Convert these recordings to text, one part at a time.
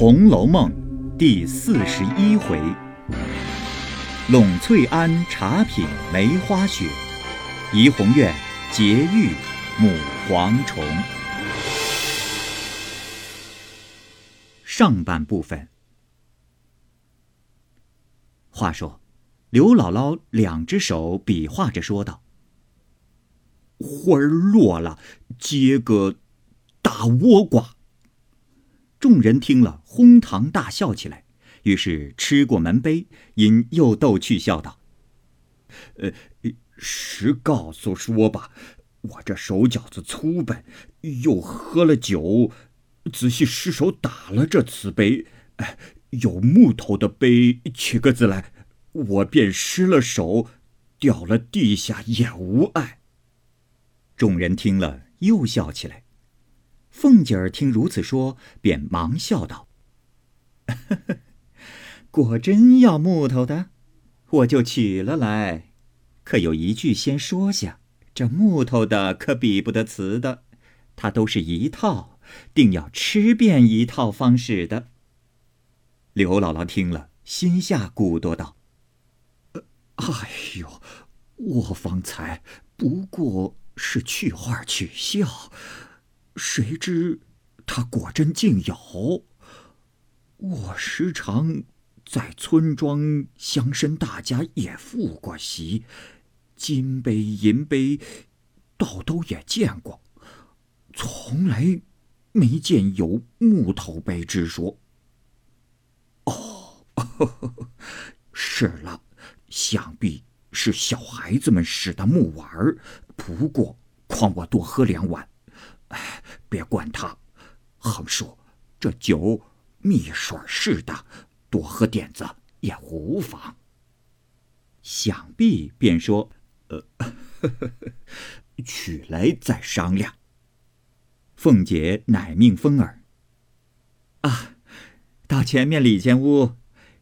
红楼梦》第四十一回：拢翠庵茶品梅花雪，怡红院结玉母蝗虫。上半部分。话说，刘姥姥两只手比划着说道：“花儿落了，结个大倭瓜。”众人听了，哄堂大笑起来。于是吃过门杯，因又逗趣笑道：“呃，实告诉说吧，我这手脚子粗笨，又喝了酒，仔细失手打了这瓷杯。哎有木头的杯，取个字来，我便失了手，掉了地下也无碍。”众人听了，又笑起来。凤姐儿听如此说，便忙笑道：“ 果真要木头的，我就取了来。可有一句先说下，这木头的可比不得瓷的，它都是一套，定要吃遍一套方使的。”刘姥姥听了，心下咕哆道：“哎呦，我方才不过是去话取笑。”谁知他果真竟有。我时常在村庄乡绅大家也赴过席，金杯银杯，倒都也见过，从来没见有木头杯之说。哦，是了，想必是小孩子们使的木碗儿。不过况我多喝两碗。哎，别管他，横竖这酒蜜水似的，多喝点子也无妨。想必便说：“呃，取来再商量。”凤姐乃命风儿：“啊，到前面里间屋，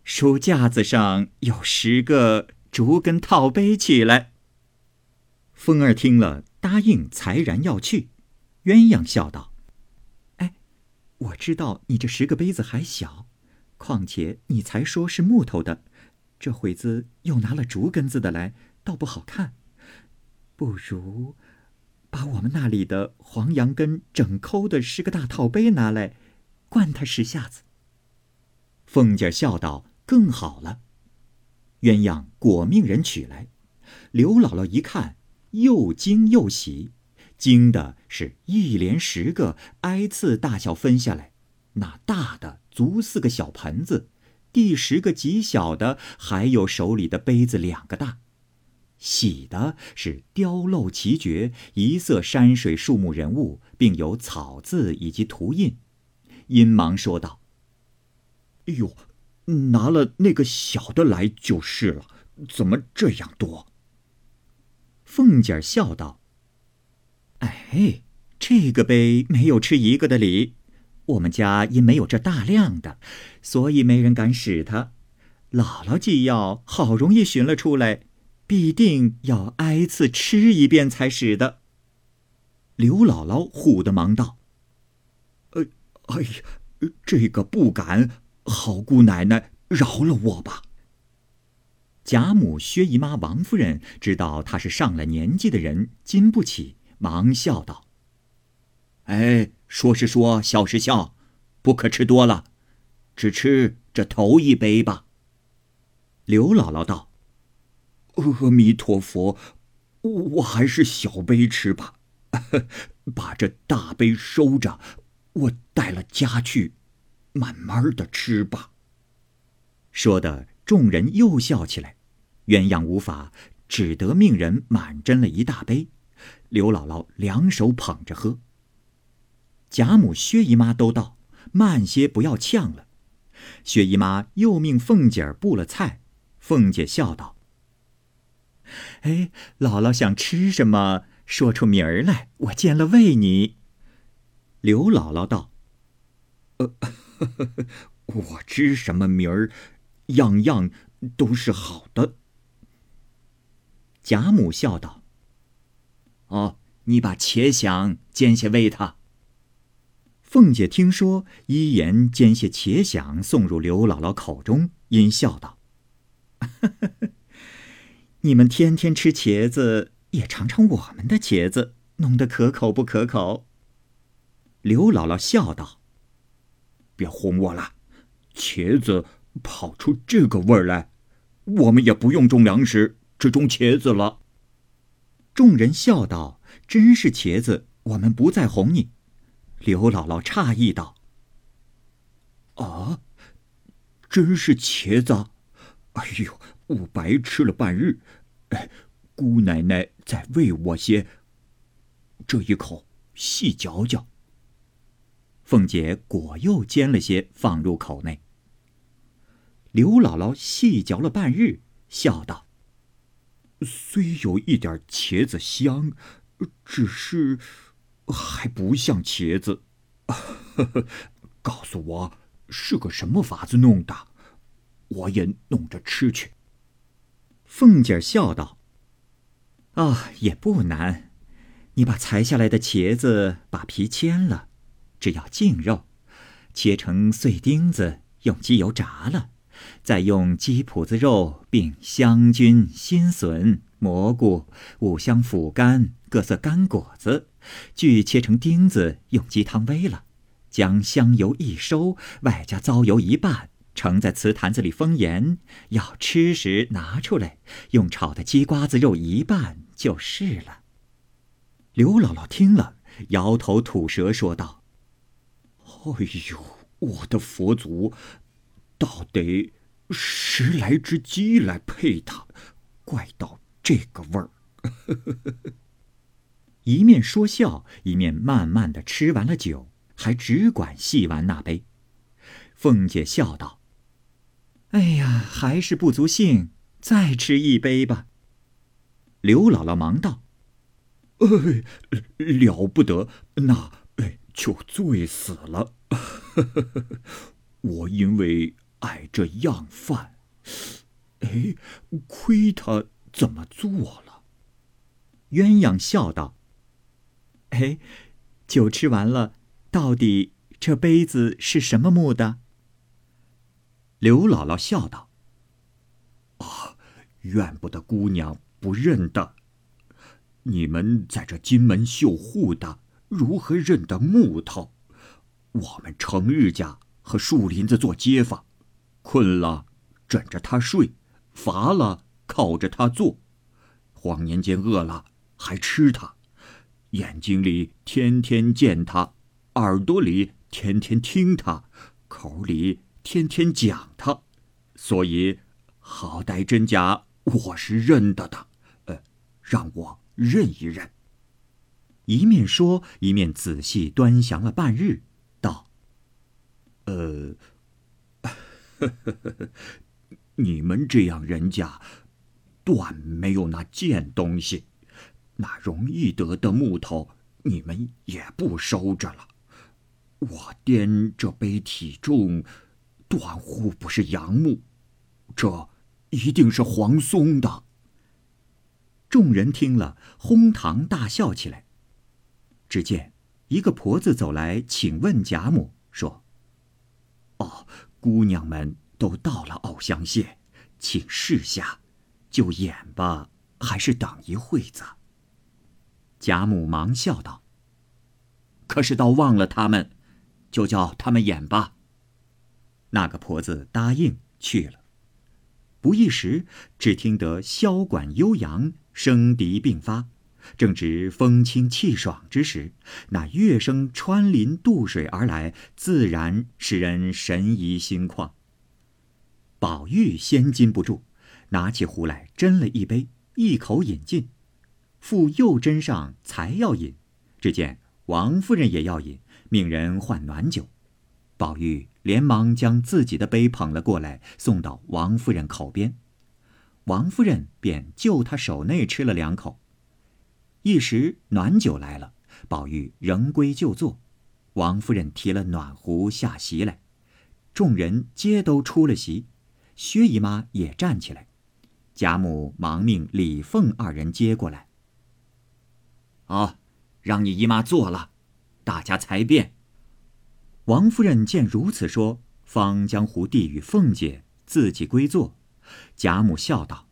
书架子上有十个竹根套杯起来。”风儿听了，答应，才然要去。鸳鸯笑道：“哎，我知道你这十个杯子还小，况且你才说是木头的，这会子又拿了竹根子的来，倒不好看。不如把我们那里的黄杨根整抠的十个大套杯拿来，灌他十下子。”凤姐笑道：“更好了。”鸳鸯果命人取来，刘姥姥一看，又惊又喜。惊的是一连十个挨次大小分下来，那大的足四个小盆子，第十个极小的还有手里的杯子两个大。喜的是雕镂奇绝，一色山水树木人物，并有草字以及图印。因忙说道：“哎呦，拿了那个小的来就是了，怎么这样多？”凤姐笑道。哎，这个杯没有吃一个的理。我们家因没有这大量的，所以没人敢使它。姥姥既要好容易寻了出来，必定要挨次吃一遍才使的。刘姥姥唬得忙道：“呃，哎呀，这个不敢，好姑奶奶饶了我吧。”贾母、薛姨妈、王夫人知道她是上了年纪的人，经不起。忙笑道：“哎，说是说，笑是笑，不可吃多了，只吃这头一杯吧。”刘姥姥道：“阿弥陀佛，我还是小杯吃吧，把这大杯收着，我带了家去，慢慢的吃吧。”说的众人又笑起来，鸳鸯无法，只得命人满斟了一大杯。刘姥姥两手捧着喝。贾母、薛姨妈都道：“慢些，不要呛了。”薛姨妈又命凤姐儿布了菜。凤姐笑道：“哎，姥姥想吃什么，说出名儿来，我见了喂你。”刘姥姥道：“呃，我知什么名儿，样样都是好的。”贾母笑道。哦，你把茄想煎些喂他。凤姐听说，一言煎些茄响送入刘姥姥口中，阴笑道：“ 你们天天吃茄子，也尝尝我们的茄子，弄得可口不可口？”刘姥姥笑道：“别哄我了，茄子跑出这个味儿来，我们也不用种粮食，只种茄子了。”众人笑道：“真是茄子，我们不再哄你。”刘姥姥诧异道：“啊，真是茄子！哎呦，我白吃了半日。哎，姑奶奶再喂我些，这一口细嚼嚼。”凤姐果又煎了些放入口内。刘姥姥细嚼了半日，笑道：“虽有一点茄子香，只是……”还不像茄子，告诉我是个什么法子弄的，我也弄着吃去。凤姐笑道：“啊，也不难，你把裁下来的茄子把皮切了，只要净肉，切成碎丁子，用鸡油炸了，再用鸡脯子肉并香菌、新笋、蘑菇、五香腐干、各色干果子。”锯切成丁子，用鸡汤煨了，将香油一收，外加糟油一半，盛在瓷坛子里封严。要吃时拿出来，用炒的鸡瓜子肉一拌就是了。刘姥姥听了，摇头吐舌说道：“哎呦，我的佛祖，倒得十来只鸡来配它，怪到这个味儿。”一面说笑，一面慢慢的吃完了酒，还只管细玩那杯。凤姐笑道：“哎呀，还是不足兴，再吃一杯吧。”刘姥姥忙道：“哎，了不得，那哎就醉死了。我因为爱这样饭，哎，亏他怎么做了。”鸳鸯笑道。哎，酒吃完了，到底这杯子是什么木的？刘姥姥笑道：“啊，怨不得姑娘不认得。你们在这金门绣户的，如何认得木头？我们成日家和树林子做街坊，困了枕着他睡，乏了靠着他坐，荒年间饿了还吃他。”眼睛里天天见他，耳朵里天天听他，口里天天讲他，所以好歹真假我是认得的，呃，让我认一认。一面说，一面仔细端详了半日，道：“呃，呵呵呵呵你们这样人家，断没有那贱东西。”那容易得的木头，你们也不收着了。我掂这杯体重，断乎不是杨木，这一定是黄松的。众人听了，哄堂大笑起来。只见一个婆子走来，请问贾母说：“，姑娘们都到了藕香榭，请示下，就演吧，还是等一会子？”贾母忙笑道：“可是倒忘了他们，就叫他们演吧。”那个婆子答应去了。不一时，只听得箫管悠扬，声笛并发，正值风清气爽之时，那乐声穿林渡水而来，自然使人神怡心旷。宝玉先禁不住，拿起壶来斟了一杯，一口饮尽。复又斟上才要饮，只见王夫人也要饮，命人换暖酒。宝玉连忙将自己的杯捧了过来，送到王夫人口边。王夫人便就他手内吃了两口。一时暖酒来了，宝玉仍归就坐。王夫人提了暖壶下席来，众人皆都出了席。薛姨妈也站起来，贾母忙命李凤二人接过来。好，让你姨妈坐了，大家才便。王夫人见如此说，方将壶递与凤姐，自己归坐。贾母笑道：“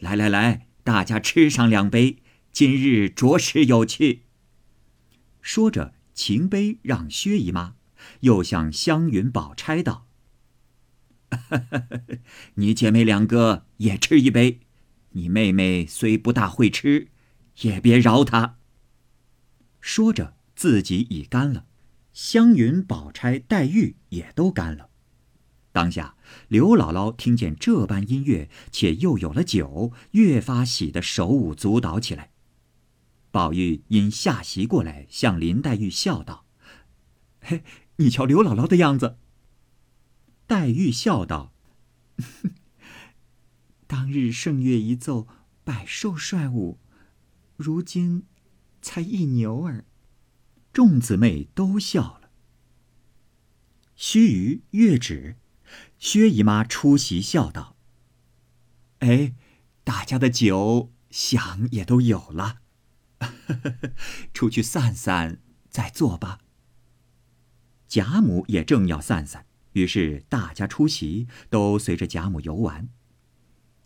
来来来，大家吃上两杯，今日着实有趣。”说着，擎杯让薛姨妈，又向湘云、宝钗道：“ 你姐妹两个也吃一杯。你妹妹虽不大会吃，也别饶她。”说着，自己已干了，湘云、宝钗、黛玉也都干了。当下，刘姥姥听见这般音乐，且又有了酒，越发喜得手舞足蹈起来。宝玉因下席过来，向林黛玉笑道：“嘿，你瞧刘姥姥的样子。”黛玉笑道：“ 当日圣乐一奏，百兽率舞，如今才一牛儿。”众姊妹都笑了。须臾月止。薛姨妈出席笑道：“哎，大家的酒想也都有了，出去散散再坐吧。”贾母也正要散散，于是大家出席，都随着贾母游玩。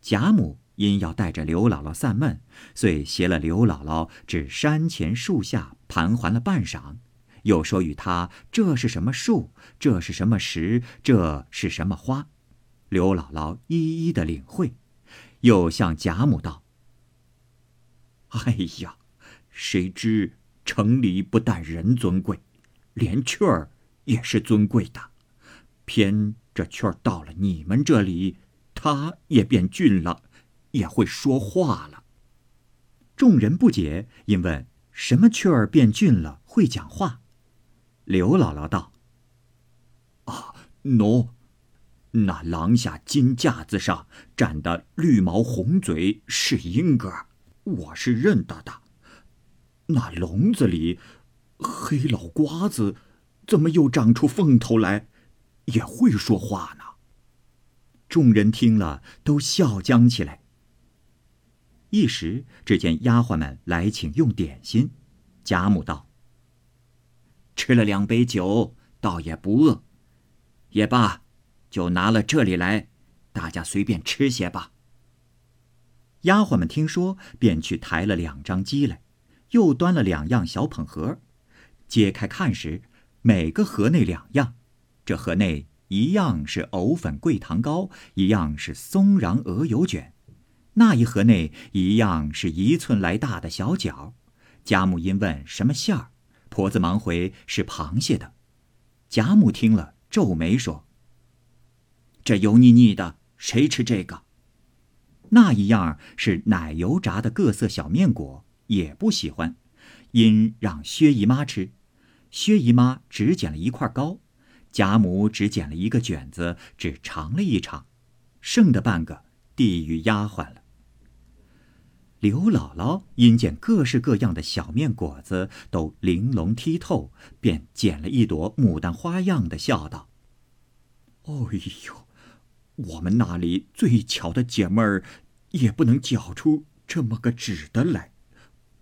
贾母因要带着刘姥姥散闷，遂携了刘姥姥至山前树下盘桓了半晌。又说与他这是什么树，这是什么石，这是什么花，刘姥姥一一的领会，又向贾母道：“哎呀，谁知城里不但人尊贵，连雀儿也是尊贵的，偏这雀儿到了你们这里，它也变俊了，也会说话了。”众人不解，因问：“什么雀儿变俊了，会讲话？”刘姥姥道：“啊，喏，那廊下金架子上站的绿毛红嘴是莺歌，我是认得的。那笼子里黑老瓜子怎么又长出凤头来，也会说话呢？”众人听了，都笑僵起来。一时，只见丫鬟们来请用点心，贾母道。吃了两杯酒，倒也不饿。也罢，就拿了这里来，大家随便吃些吧。丫鬟们听说，便去抬了两张鸡来，又端了两样小捧盒，揭开看时，每个盒内两样。这盒内一样是藕粉桂糖糕，一样是松瓤鹅油卷；那一盒内一样是一寸来大的小饺。贾母因问什么馅儿。婆子忙回是螃蟹的，贾母听了皱眉说：“这油腻腻的，谁吃这个？”那一样是奶油炸的各色小面果，也不喜欢，因让薛姨妈吃。薛姨妈只捡了一块糕，贾母只捡了一个卷子，只尝了一尝，剩的半个递与丫鬟了。刘姥姥因见各式各样的小面果子都玲珑剔透，便捡了一朵牡丹花样的，笑道：“哎呦，我们那里最巧的姐妹儿，也不能搅出这么个纸的来。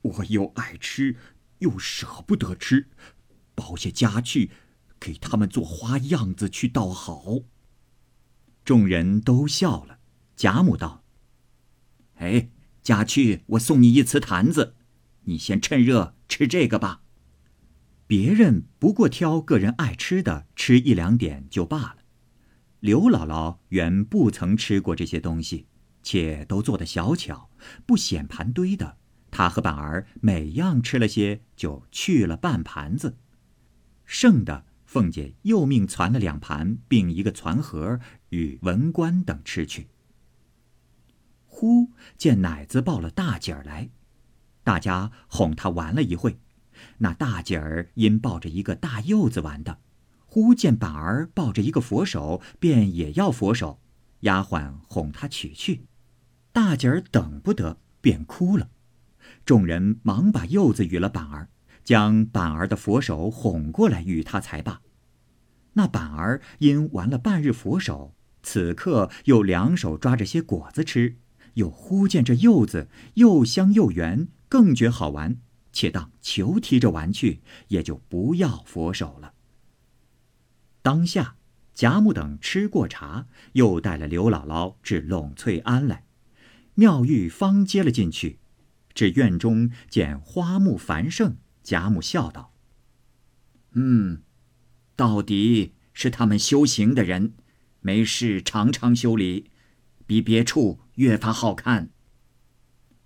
我又爱吃，又舍不得吃，包些家去，给他们做花样子去，倒好。”众人都笑了。贾母道：“哎。”家去，我送你一瓷坛子，你先趁热吃这个吧。别人不过挑个人爱吃的吃一两点就罢了。刘姥姥原不曾吃过这些东西，且都做的小巧，不显盘堆的。他和板儿每样吃了些，就去了半盘子，剩的凤姐又命攒了两盘，并一个攒盒与文官等吃去。忽见奶子抱了大姐儿来，大家哄她玩了一会。那大姐儿因抱着一个大柚子玩的，忽见板儿抱着一个佛手，便也要佛手。丫鬟哄她取去，大姐儿等不得，便哭了。众人忙把柚子与了板儿，将板儿的佛手哄过来与他才罢。那板儿因玩了半日佛手，此刻又两手抓着些果子吃。又忽见这柚子又香又圆，更觉好玩，且当球踢着玩去，也就不要佛手了。当下，贾母等吃过茶，又带了刘姥姥至栊翠庵来。妙玉方接了进去，至院中见花木繁盛，贾母笑道：“嗯，到底是他们修行的人，没事常常修理，比别处越发好看。”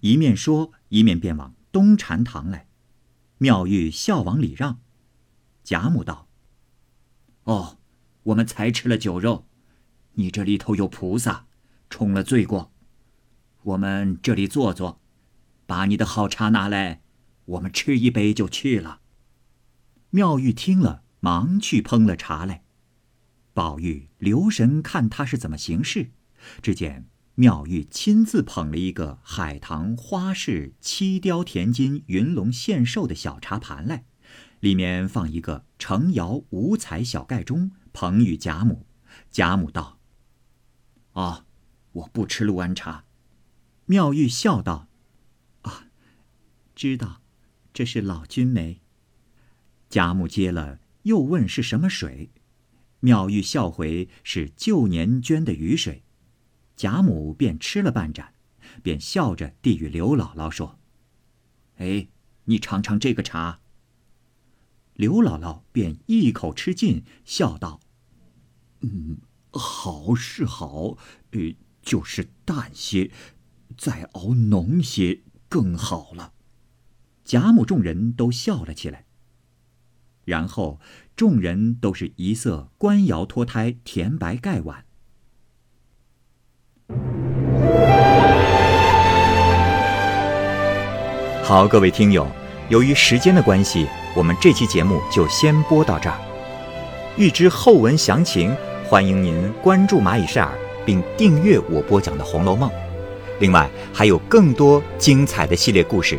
一面说，一面便往东禅堂来。妙玉笑往里让，贾母道：“哦，我们才吃了酒肉，你这里头有菩萨，冲了罪过。我们这里坐坐，把你的好茶拿来，我们吃一杯就去了。”妙玉听了，忙去烹了茶来。宝玉留神看他是怎么行事，只见。妙玉亲自捧了一个海棠花式漆雕填金云龙献寿的小茶盘来，里面放一个成窑五彩小盖钟，捧与贾母。贾母道：“啊，我不吃陆安茶。”妙玉笑道：“，知道，这是老君梅。”贾母接了，又问是什么水，妙玉笑回是旧年捐的雨水。贾母便吃了半盏，便笑着递与刘姥姥说：“哎，你尝尝这个茶。”刘姥姥便一口吃尽，笑道：“嗯，好是好，呃，就是淡些，再熬浓些更好了。”贾母众人都笑了起来。然后众人都是一色官窑脱胎甜白盖碗。好，各位听友，由于时间的关系，我们这期节目就先播到这儿。欲知后文详情，欢迎您关注蚂蚁晒尔，并订阅我播讲的《红楼梦》。另外，还有更多精彩的系列故事